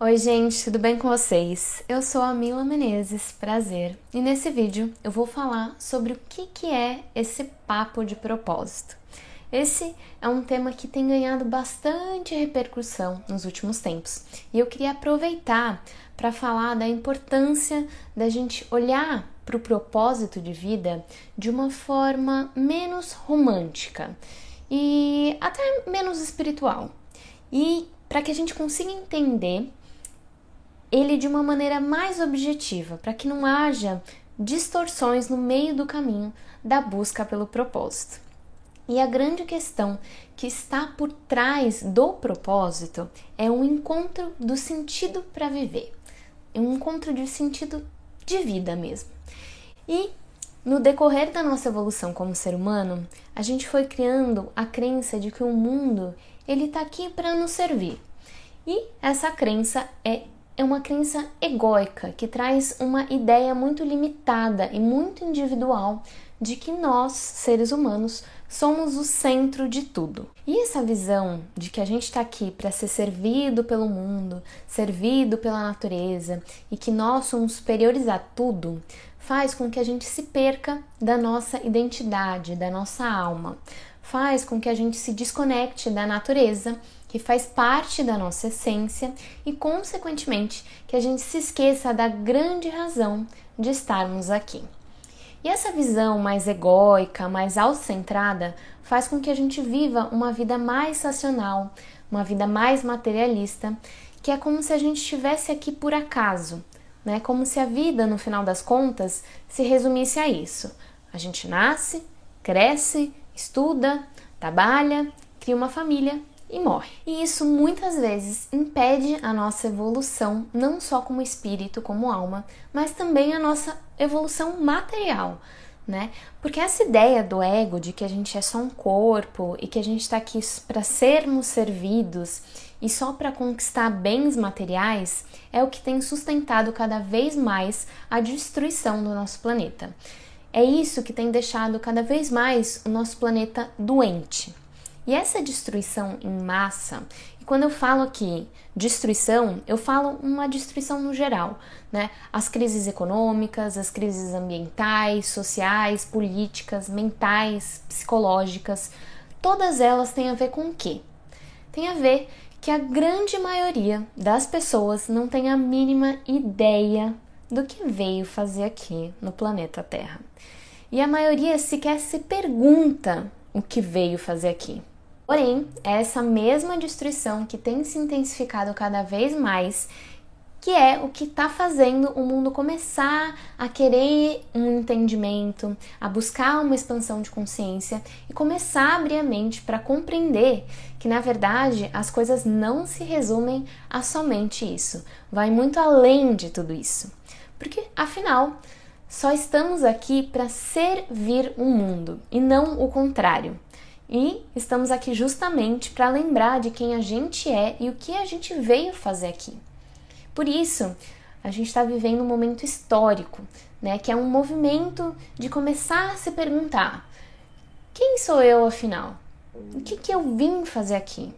Oi, gente, tudo bem com vocês? Eu sou a Mila Menezes, prazer. E nesse vídeo eu vou falar sobre o que, que é esse papo de propósito. Esse é um tema que tem ganhado bastante repercussão nos últimos tempos e eu queria aproveitar para falar da importância da gente olhar para o propósito de vida de uma forma menos romântica e até menos espiritual. E para que a gente consiga entender ele de uma maneira mais objetiva, para que não haja distorções no meio do caminho da busca pelo propósito. E a grande questão que está por trás do propósito é um encontro do sentido para viver, um encontro de sentido de vida mesmo. E no decorrer da nossa evolução como ser humano, a gente foi criando a crença de que o mundo ele está aqui para nos servir. E essa crença é é uma crença egóica que traz uma ideia muito limitada e muito individual de que nós, seres humanos, somos o centro de tudo. E essa visão de que a gente está aqui para ser servido pelo mundo, servido pela natureza e que nós somos superiores a tudo, faz com que a gente se perca da nossa identidade, da nossa alma, faz com que a gente se desconecte da natureza que faz parte da nossa essência e, consequentemente, que a gente se esqueça da grande razão de estarmos aqui. E essa visão mais egóica, mais autocentrada, faz com que a gente viva uma vida mais racional, uma vida mais materialista, que é como se a gente estivesse aqui por acaso, né? Como se a vida, no final das contas, se resumisse a isso. A gente nasce, cresce, estuda, trabalha, cria uma família e morre. E isso muitas vezes impede a nossa evolução, não só como espírito, como alma, mas também a nossa evolução material. Né? Porque essa ideia do ego de que a gente é só um corpo e que a gente está aqui para sermos servidos e só para conquistar bens materiais é o que tem sustentado cada vez mais a destruição do nosso planeta. É isso que tem deixado cada vez mais o nosso planeta doente. E essa destruição em massa, e quando eu falo aqui destruição, eu falo uma destruição no geral, né? As crises econômicas, as crises ambientais, sociais, políticas, mentais, psicológicas, todas elas têm a ver com o quê? Tem a ver que a grande maioria das pessoas não tem a mínima ideia do que veio fazer aqui no planeta Terra. E a maioria sequer se pergunta o que veio fazer aqui. Porém, é essa mesma destruição que tem se intensificado cada vez mais que é o que está fazendo o mundo começar a querer um entendimento, a buscar uma expansão de consciência e começar a abrir a mente para compreender que, na verdade, as coisas não se resumem a somente isso, vai muito além de tudo isso. Porque, afinal, só estamos aqui para servir o mundo e não o contrário. E estamos aqui justamente para lembrar de quem a gente é e o que a gente veio fazer aqui. Por isso, a gente está vivendo um momento histórico, né, que é um movimento de começar a se perguntar: quem sou eu afinal? O que, que eu vim fazer aqui?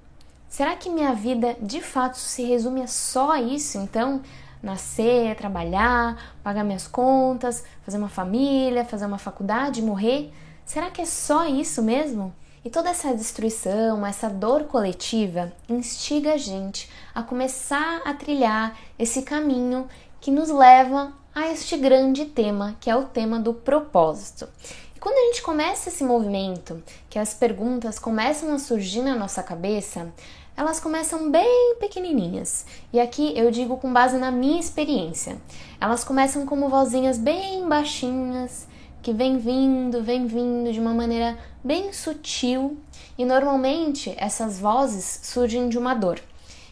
Será que minha vida de fato se resume a só isso? Então, nascer, trabalhar, pagar minhas contas, fazer uma família, fazer uma faculdade, morrer? Será que é só isso mesmo? E toda essa destruição, essa dor coletiva instiga a gente a começar a trilhar esse caminho que nos leva a este grande tema, que é o tema do propósito. E quando a gente começa esse movimento, que as perguntas começam a surgir na nossa cabeça, elas começam bem pequenininhas. E aqui eu digo com base na minha experiência. Elas começam como vozinhas bem baixinhas, que vem vindo, vem vindo de uma maneira bem sutil e normalmente essas vozes surgem de uma dor.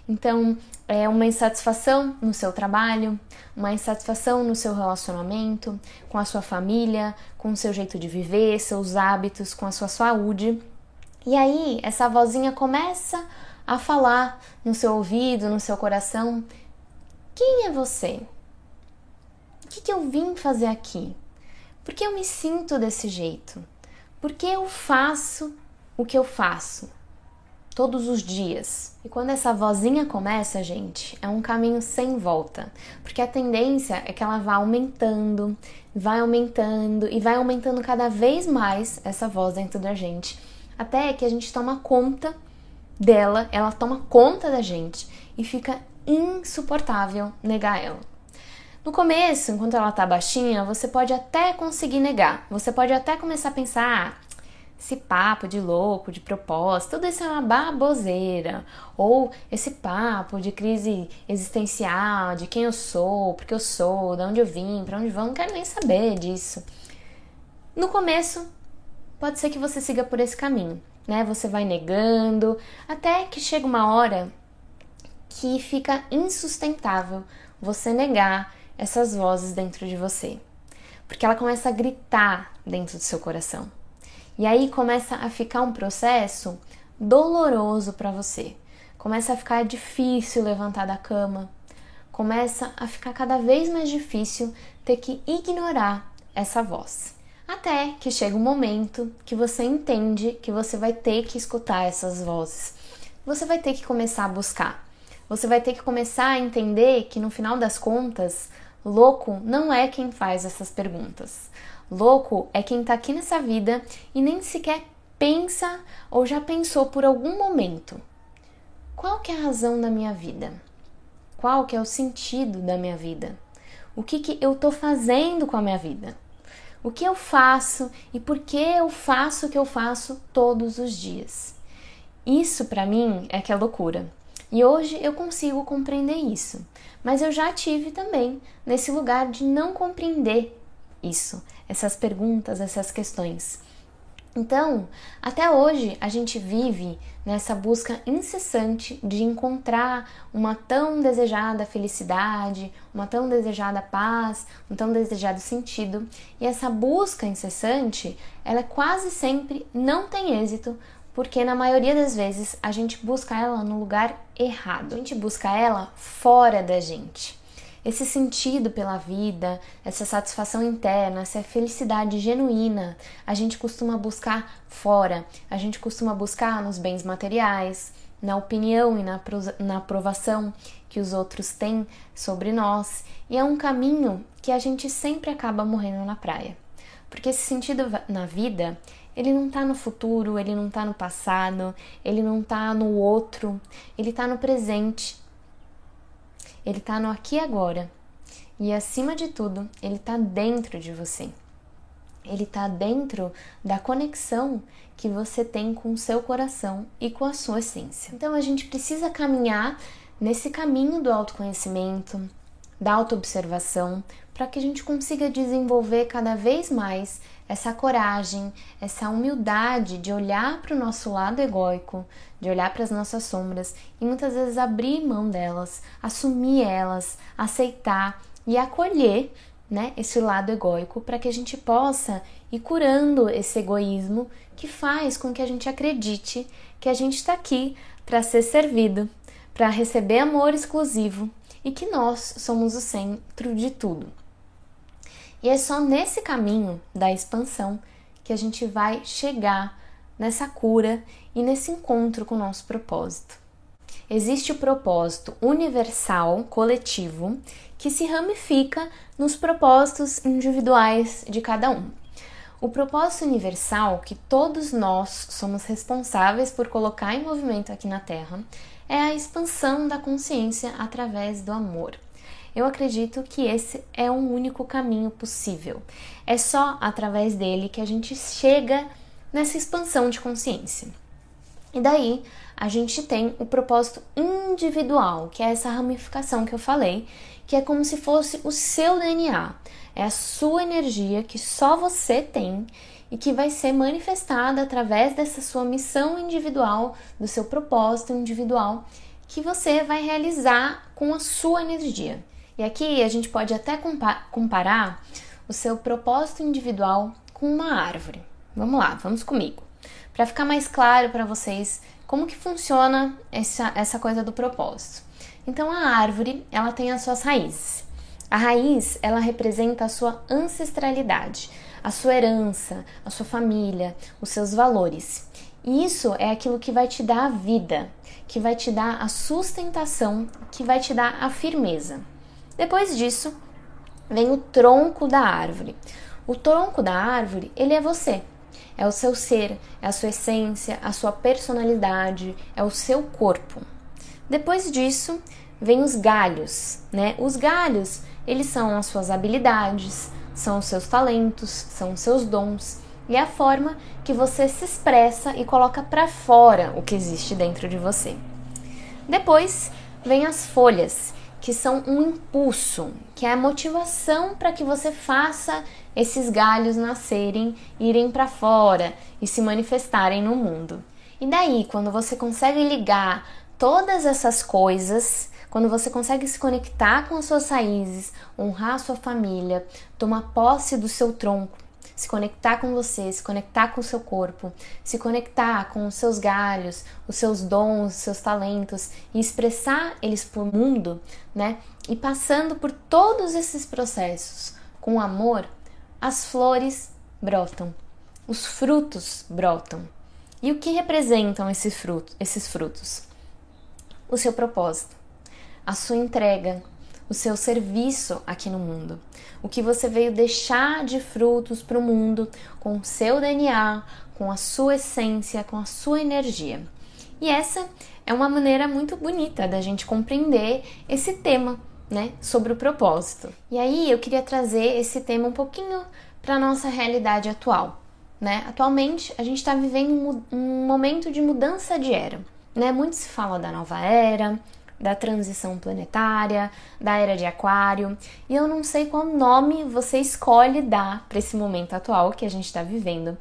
Então, é uma insatisfação no seu trabalho, uma insatisfação no seu relacionamento, com a sua família, com o seu jeito de viver, seus hábitos, com a sua saúde. E aí, essa vozinha começa a falar no seu ouvido, no seu coração: Quem é você? O que, que eu vim fazer aqui? Por que eu me sinto desse jeito? Por que eu faço o que eu faço? todos os dias. E quando essa vozinha começa, gente, é um caminho sem volta, porque a tendência é que ela vá aumentando, vai aumentando e vai aumentando cada vez mais essa voz dentro da gente, até que a gente toma conta dela, ela toma conta da gente e fica insuportável negar ela. No começo, enquanto ela tá baixinha, você pode até conseguir negar. Você pode até começar a pensar: ah, esse papo de louco, de propósito, tudo isso é uma baboseira. Ou esse papo de crise existencial, de quem eu sou, porque eu sou, de onde eu vim, para onde vou, não quero nem saber disso. No começo, pode ser que você siga por esse caminho, né? Você vai negando, até que chega uma hora que fica insustentável você negar essas vozes dentro de você. Porque ela começa a gritar dentro do seu coração. E aí começa a ficar um processo doloroso para você. Começa a ficar difícil levantar da cama. Começa a ficar cada vez mais difícil ter que ignorar essa voz. Até que chega um momento que você entende que você vai ter que escutar essas vozes. Você vai ter que começar a buscar. Você vai ter que começar a entender que no final das contas, louco não é quem faz essas perguntas. Louco é quem tá aqui nessa vida e nem sequer pensa ou já pensou por algum momento. Qual que é a razão da minha vida? Qual que é o sentido da minha vida? O que, que eu tô fazendo com a minha vida? O que eu faço e por que eu faço o que eu faço todos os dias? Isso para mim é que é loucura. E hoje eu consigo compreender isso. Mas eu já tive também nesse lugar de não compreender isso, essas perguntas, essas questões. Então, até hoje a gente vive nessa busca incessante de encontrar uma tão desejada felicidade, uma tão desejada paz, um tão desejado sentido, e essa busca incessante, ela quase sempre não tem êxito, porque na maioria das vezes a gente busca ela no lugar errado. A gente busca ela fora da gente esse sentido pela vida, essa satisfação interna, essa felicidade genuína, a gente costuma buscar fora, a gente costuma buscar nos bens materiais, na opinião e na, na aprovação que os outros têm sobre nós, e é um caminho que a gente sempre acaba morrendo na praia. Porque esse sentido na vida, ele não está no futuro, ele não está no passado, ele não está no outro, ele está no presente. Ele está no aqui e agora. E acima de tudo, ele está dentro de você. Ele está dentro da conexão que você tem com o seu coração e com a sua essência. Então a gente precisa caminhar nesse caminho do autoconhecimento, da autoobservação, para que a gente consiga desenvolver cada vez mais essa coragem, essa humildade de olhar para o nosso lado egóico, de olhar para as nossas sombras e muitas vezes abrir mão delas, assumir elas, aceitar e acolher né, esse lado egóico para que a gente possa ir curando esse egoísmo que faz com que a gente acredite que a gente está aqui para ser servido, para receber amor exclusivo e que nós somos o centro de tudo. E é só nesse caminho da expansão que a gente vai chegar nessa cura e nesse encontro com o nosso propósito. Existe o propósito universal, coletivo, que se ramifica nos propósitos individuais de cada um. O propósito universal, que todos nós somos responsáveis por colocar em movimento aqui na Terra, é a expansão da consciência através do amor. Eu acredito que esse é o único caminho possível. É só através dele que a gente chega nessa expansão de consciência. E daí a gente tem o propósito individual, que é essa ramificação que eu falei, que é como se fosse o seu DNA. É a sua energia que só você tem e que vai ser manifestada através dessa sua missão individual, do seu propósito individual, que você vai realizar com a sua energia. E aqui a gente pode até comparar o seu propósito individual com uma árvore. Vamos lá, vamos comigo. Para ficar mais claro para vocês como que funciona essa, essa coisa do propósito. Então a árvore, ela tem as suas raízes. A raiz, ela representa a sua ancestralidade, a sua herança, a sua família, os seus valores. E isso é aquilo que vai te dar a vida, que vai te dar a sustentação, que vai te dar a firmeza. Depois disso, vem o tronco da árvore. O tronco da árvore, ele é você. É o seu ser, é a sua essência, a sua personalidade, é o seu corpo. Depois disso, vem os galhos, né? Os galhos, eles são as suas habilidades, são os seus talentos, são os seus dons e é a forma que você se expressa e coloca para fora o que existe dentro de você. Depois vem as folhas, que são um impulso, que é a motivação para que você faça esses galhos nascerem, irem para fora e se manifestarem no mundo. E daí, quando você consegue ligar todas essas coisas, quando você consegue se conectar com as suas raízes, honrar a sua família, tomar posse do seu tronco, se conectar com você, se conectar com o seu corpo, se conectar com os seus galhos, os seus dons, os seus talentos e expressar eles para o mundo, né? E passando por todos esses processos com amor, as flores brotam, os frutos brotam. E o que representam esses frutos? Esses frutos? O seu propósito, a sua entrega, o seu serviço aqui no mundo. O que você veio deixar de frutos para o mundo com o seu DNA, com a sua essência, com a sua energia. E essa é uma maneira muito bonita da gente compreender esse tema, né, sobre o propósito. E aí eu queria trazer esse tema um pouquinho para nossa realidade atual, né? Atualmente a gente está vivendo um momento de mudança de era, né? Muito se fala da nova era, da transição planetária, da era de Aquário, e eu não sei qual nome você escolhe dar para esse momento atual que a gente está vivendo.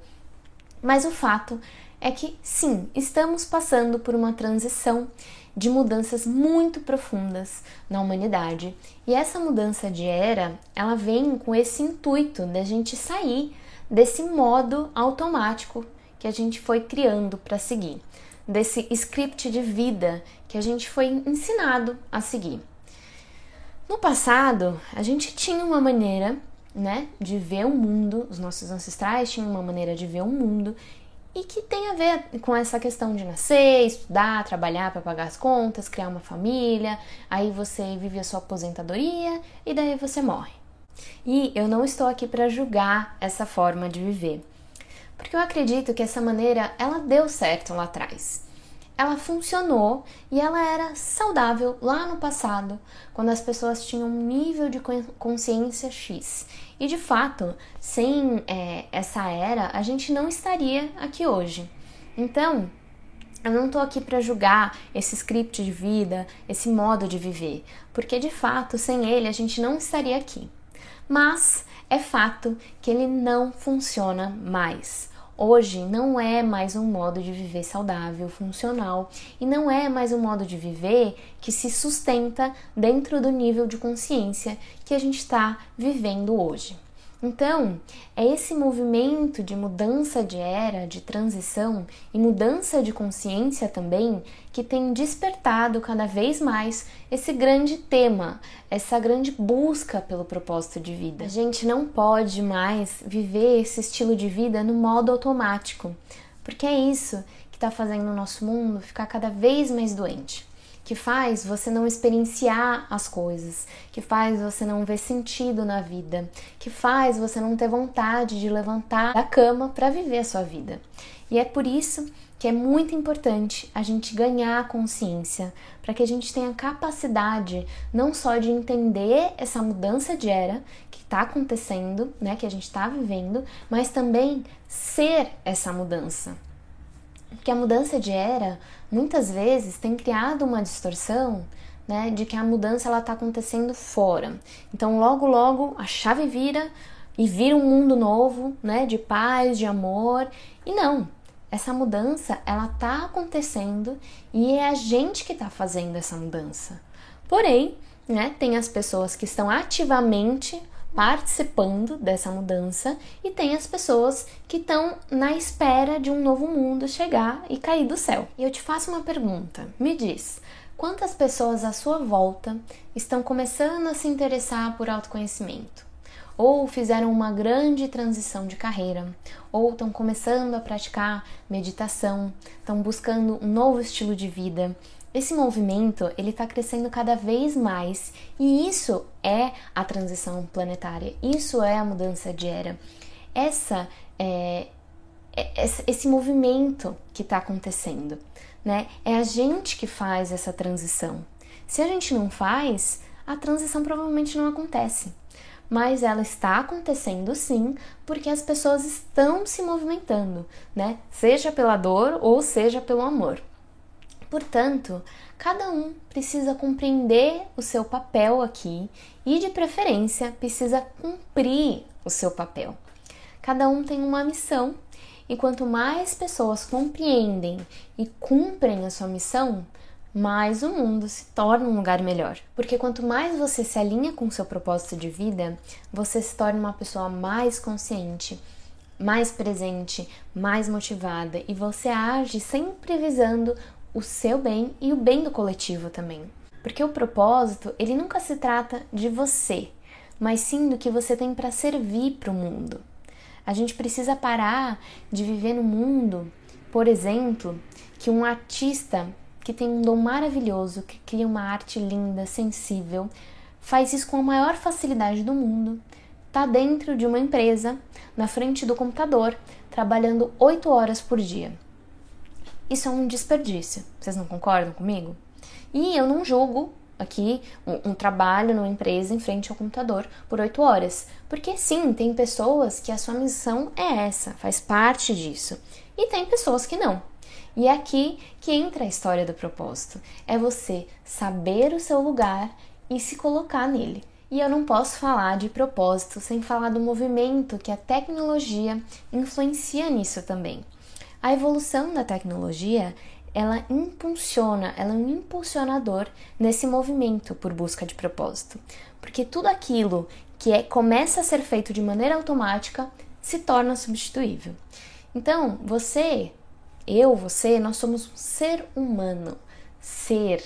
Mas o fato é que sim, estamos passando por uma transição de mudanças muito profundas na humanidade. E essa mudança de era, ela vem com esse intuito da gente sair desse modo automático que a gente foi criando para seguir desse script de vida que a gente foi ensinado a seguir. No passado, a gente tinha uma maneira, né, de ver o mundo, os nossos ancestrais tinham uma maneira de ver o mundo e que tem a ver com essa questão de nascer, estudar, trabalhar para pagar as contas, criar uma família, aí você vive a sua aposentadoria e daí você morre. E eu não estou aqui para julgar essa forma de viver porque eu acredito que essa maneira ela deu certo lá atrás. Ela funcionou e ela era saudável lá no passado, quando as pessoas tinham um nível de consciência X. E de fato, sem é, essa era, a gente não estaria aqui hoje. Então, eu não estou aqui para julgar esse script de vida, esse modo de viver, porque de fato, sem ele, a gente não estaria aqui. Mas é fato que ele não funciona mais. Hoje não é mais um modo de viver saudável, funcional e não é mais um modo de viver que se sustenta dentro do nível de consciência que a gente está vivendo hoje. Então, é esse movimento de mudança de era, de transição e mudança de consciência também que tem despertado cada vez mais esse grande tema, essa grande busca pelo propósito de vida. A gente não pode mais viver esse estilo de vida no modo automático, porque é isso que está fazendo o nosso mundo ficar cada vez mais doente que faz você não experienciar as coisas, que faz você não ver sentido na vida, que faz você não ter vontade de levantar da cama para viver a sua vida. E é por isso que é muito importante a gente ganhar consciência, para que a gente tenha capacidade não só de entender essa mudança de era que está acontecendo, né, que a gente está vivendo, mas também ser essa mudança. Porque a mudança de era muitas vezes tem criado uma distorção né, de que a mudança ela está acontecendo fora. Então logo logo a chave vira e vira um mundo novo, né, de paz, de amor. E não, essa mudança ela está acontecendo e é a gente que está fazendo essa mudança. Porém, né, tem as pessoas que estão ativamente participando dessa mudança e tem as pessoas que estão na espera de um novo mundo chegar e cair do céu. E eu te faço uma pergunta: me diz, quantas pessoas à sua volta estão começando a se interessar por autoconhecimento? ou fizeram uma grande transição de carreira, ou estão começando a praticar meditação, estão buscando um novo estilo de vida. Esse movimento ele está crescendo cada vez mais e isso é a transição planetária, isso é a mudança de era. Essa é, é esse movimento que está acontecendo, né? É a gente que faz essa transição. Se a gente não faz, a transição provavelmente não acontece mas ela está acontecendo sim, porque as pessoas estão se movimentando, né? Seja pela dor ou seja pelo amor. Portanto, cada um precisa compreender o seu papel aqui e, de preferência, precisa cumprir o seu papel. Cada um tem uma missão e quanto mais pessoas compreendem e cumprem a sua missão, mais o mundo se torna um lugar melhor. Porque quanto mais você se alinha com o seu propósito de vida, você se torna uma pessoa mais consciente, mais presente, mais motivada e você age sempre visando o seu bem e o bem do coletivo também. Porque o propósito, ele nunca se trata de você, mas sim do que você tem para servir para o mundo. A gente precisa parar de viver no mundo, por exemplo, que um artista que tem um dom maravilhoso, que cria uma arte linda, sensível, faz isso com a maior facilidade do mundo, está dentro de uma empresa, na frente do computador, trabalhando oito horas por dia. Isso é um desperdício, vocês não concordam comigo? E eu não julgo aqui um, um, trabalho numa empresa em frente ao computador por oito horas. Porque sim, tem pessoas que a sua missão é essa, faz parte disso. E tem pessoas que não. E é aqui que entra a história do propósito. É você saber o seu lugar e se colocar nele. E eu não posso falar de propósito sem falar do movimento que a tecnologia influencia nisso também. A evolução da tecnologia, ela impulsiona, ela é um impulsionador nesse movimento por busca de propósito. Porque tudo aquilo que é, começa a ser feito de maneira automática se torna substituível. Então, você eu, você, nós somos um ser humano. Ser,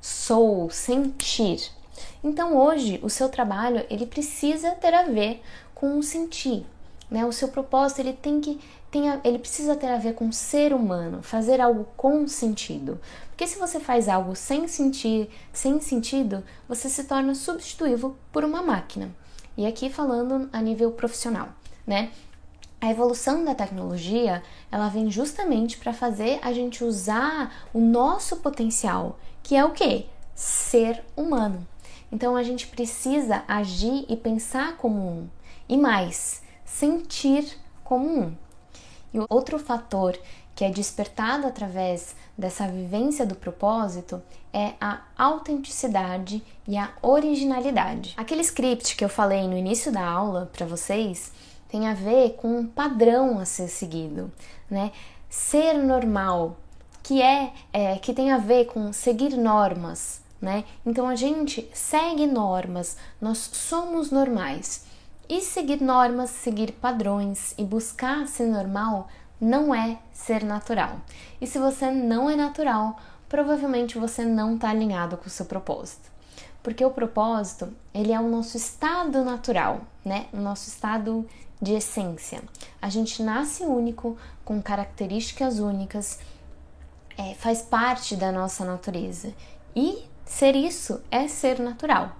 sou, sentir. Então hoje o seu trabalho ele precisa ter a ver com o sentir, né? O seu propósito ele tem que a, ele precisa ter a ver com ser humano, fazer algo com sentido. Porque se você faz algo sem sentir, sem sentido, você se torna substituível por uma máquina. E aqui falando a nível profissional, né? A evolução da tecnologia, ela vem justamente para fazer a gente usar o nosso potencial, que é o quê? Ser humano. Então a gente precisa agir e pensar como um, e mais, sentir como um. E outro fator que é despertado através dessa vivência do propósito é a autenticidade e a originalidade. Aquele script que eu falei no início da aula para vocês, tem a ver com um padrão a ser seguido, né? Ser normal, que é, é que tem a ver com seguir normas, né? Então a gente segue normas, nós somos normais. E seguir normas, seguir padrões e buscar ser normal não é ser natural. E se você não é natural, provavelmente você não está alinhado com o seu propósito. Porque o propósito, ele é o nosso estado natural, né? O nosso estado de essência. A gente nasce único, com características únicas, é, faz parte da nossa natureza. E ser isso é ser natural.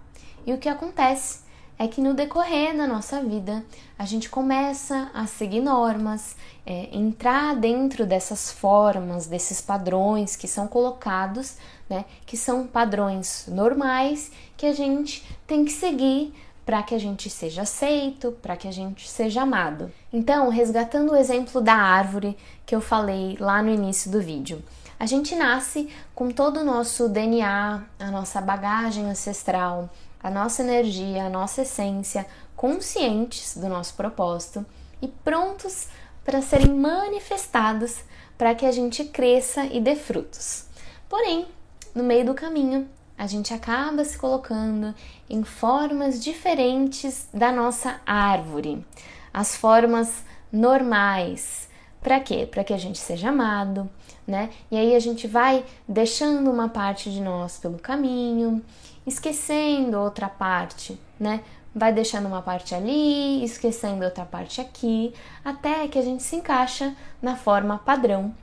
E o que acontece é que no decorrer da nossa vida a gente começa a seguir normas, é, entrar dentro dessas formas, desses padrões que são colocados, né, que são padrões normais que a gente tem que seguir para que a gente seja aceito, para que a gente seja amado. Então, resgatando o exemplo da árvore que eu falei lá no início do vídeo. A gente nasce com todo o nosso DNA, a nossa bagagem ancestral, a nossa energia, a nossa essência, conscientes do nosso propósito e prontos para serem manifestados para que a gente cresça e dê frutos. Porém, no meio do caminho, a gente acaba se colocando em formas diferentes da nossa árvore, as formas normais. Para quê? Para que a gente seja amado, né? E aí a gente vai deixando uma parte de nós pelo caminho, esquecendo outra parte, né? vai deixando uma parte ali, esquecendo outra parte aqui, até que a gente se encaixa na forma padrão.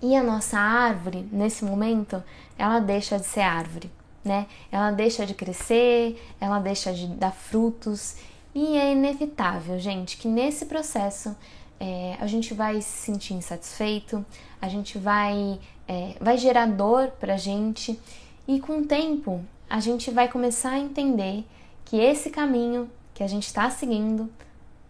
E a nossa árvore, nesse momento, ela deixa de ser árvore, né? Ela deixa de crescer, ela deixa de dar frutos, e é inevitável, gente, que nesse processo é, a gente vai se sentir insatisfeito, a gente vai, é, vai gerar dor pra gente, e com o tempo a gente vai começar a entender que esse caminho que a gente está seguindo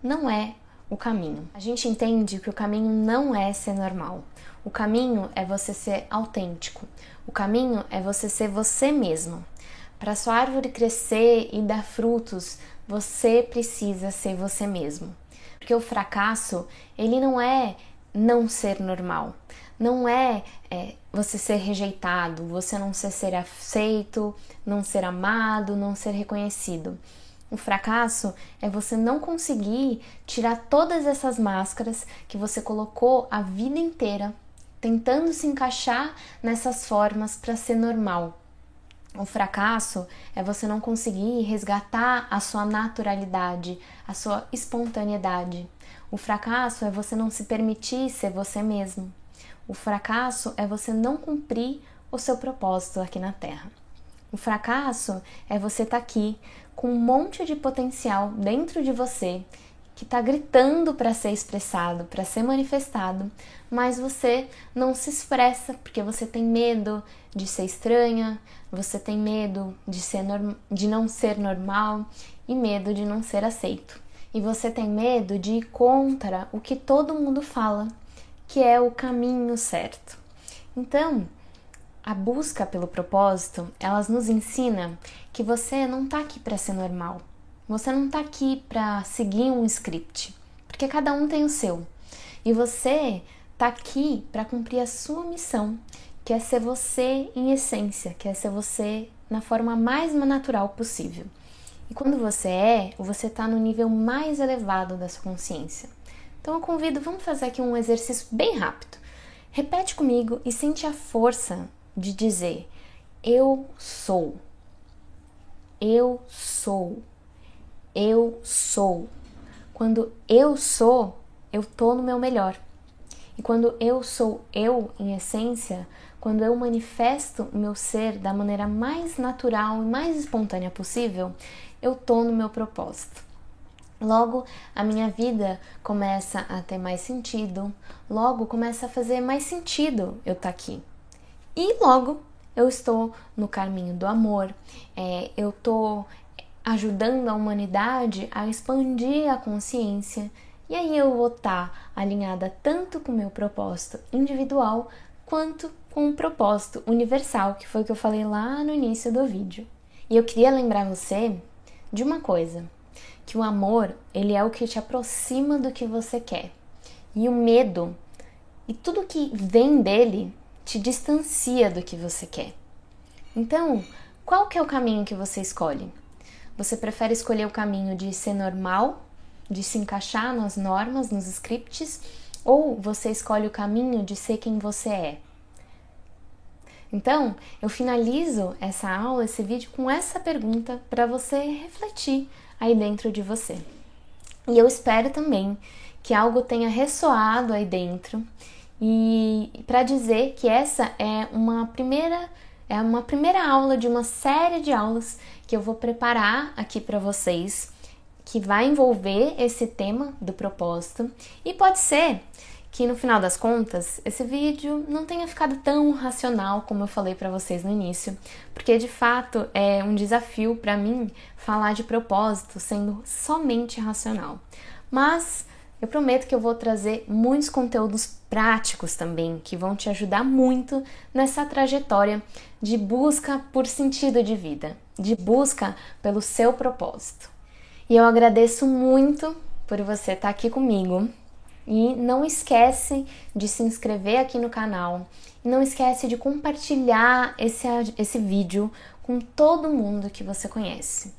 não é o caminho. A gente entende que o caminho não é ser normal. O caminho é você ser autêntico. O caminho é você ser você mesmo. Para sua árvore crescer e dar frutos, você precisa ser você mesmo. Porque o fracasso, ele não é não ser normal. Não é, é, você ser rejeitado, você não ser, ser aceito, não ser amado, não ser reconhecido. O fracasso é você não conseguir tirar todas essas máscaras que você colocou a vida inteira tentando se encaixar nessas formas para ser normal. O fracasso é você não conseguir resgatar a sua naturalidade, a sua espontaneidade. O fracasso é você não se permitir ser você mesmo. O fracasso é você não cumprir o seu propósito aqui na Terra. O fracasso é você estar tá aqui com um monte de potencial dentro de você que está gritando para ser expressado, para ser manifestado, mas você não se expressa porque você tem medo de ser estranha, você tem medo de, ser de não ser normal e medo de não ser aceito. E você tem medo de ir contra o que todo mundo fala, que é o caminho certo. Então, a busca pelo propósito, elas nos ensina que você não está aqui para ser normal. Você não está aqui para seguir um script, porque cada um tem o seu. E você está aqui para cumprir a sua missão, que é ser você em essência, que é ser você na forma mais natural possível. E quando você é, você está no nível mais elevado da sua consciência. Então eu convido, vamos fazer aqui um exercício bem rápido. Repete comigo e sente a força de dizer: Eu sou. Eu sou eu sou. Quando eu sou, eu tô no meu melhor. E quando eu sou eu em essência, quando eu manifesto o meu ser da maneira mais natural e mais espontânea possível, eu tô no meu propósito. Logo, a minha vida começa a ter mais sentido, logo começa a fazer mais sentido eu estar tá aqui. E logo eu estou no caminho do amor, é, eu estou ajudando a humanidade a expandir a consciência, e aí eu vou estar tá alinhada tanto com o meu propósito individual quanto com o propósito universal, que foi o que eu falei lá no início do vídeo. E eu queria lembrar você de uma coisa, que o amor, ele é o que te aproxima do que você quer. E o medo e tudo que vem dele te distancia do que você quer. Então, qual que é o caminho que você escolhe? Você prefere escolher o caminho de ser normal, de se encaixar nas normas, nos scripts, ou você escolhe o caminho de ser quem você é? Então, eu finalizo essa aula, esse vídeo com essa pergunta para você refletir aí dentro de você. E eu espero também que algo tenha ressoado aí dentro e para dizer que essa é uma primeira é uma primeira aula de uma série de aulas que eu vou preparar aqui para vocês, que vai envolver esse tema do propósito. E pode ser que no final das contas esse vídeo não tenha ficado tão racional como eu falei para vocês no início, porque de fato é um desafio para mim falar de propósito sendo somente racional. Mas eu prometo que eu vou trazer muitos conteúdos práticos também que vão te ajudar muito nessa trajetória de busca por sentido de vida, de busca pelo seu propósito. E eu agradeço muito por você estar aqui comigo. E não esquece de se inscrever aqui no canal. E não esquece de compartilhar esse, esse vídeo com todo mundo que você conhece.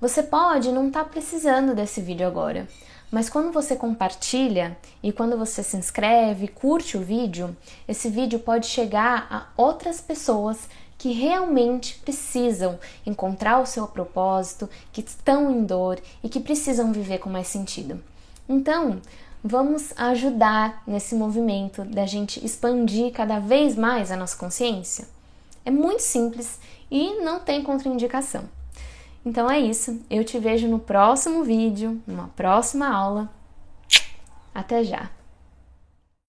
Você pode não estar tá precisando desse vídeo agora, mas quando você compartilha e quando você se inscreve, curte o vídeo, esse vídeo pode chegar a outras pessoas que realmente precisam encontrar o seu propósito, que estão em dor e que precisam viver com mais sentido. Então, vamos ajudar nesse movimento da gente expandir cada vez mais a nossa consciência? É muito simples e não tem contraindicação. Então é isso, eu te vejo no próximo vídeo, numa próxima aula. Até já!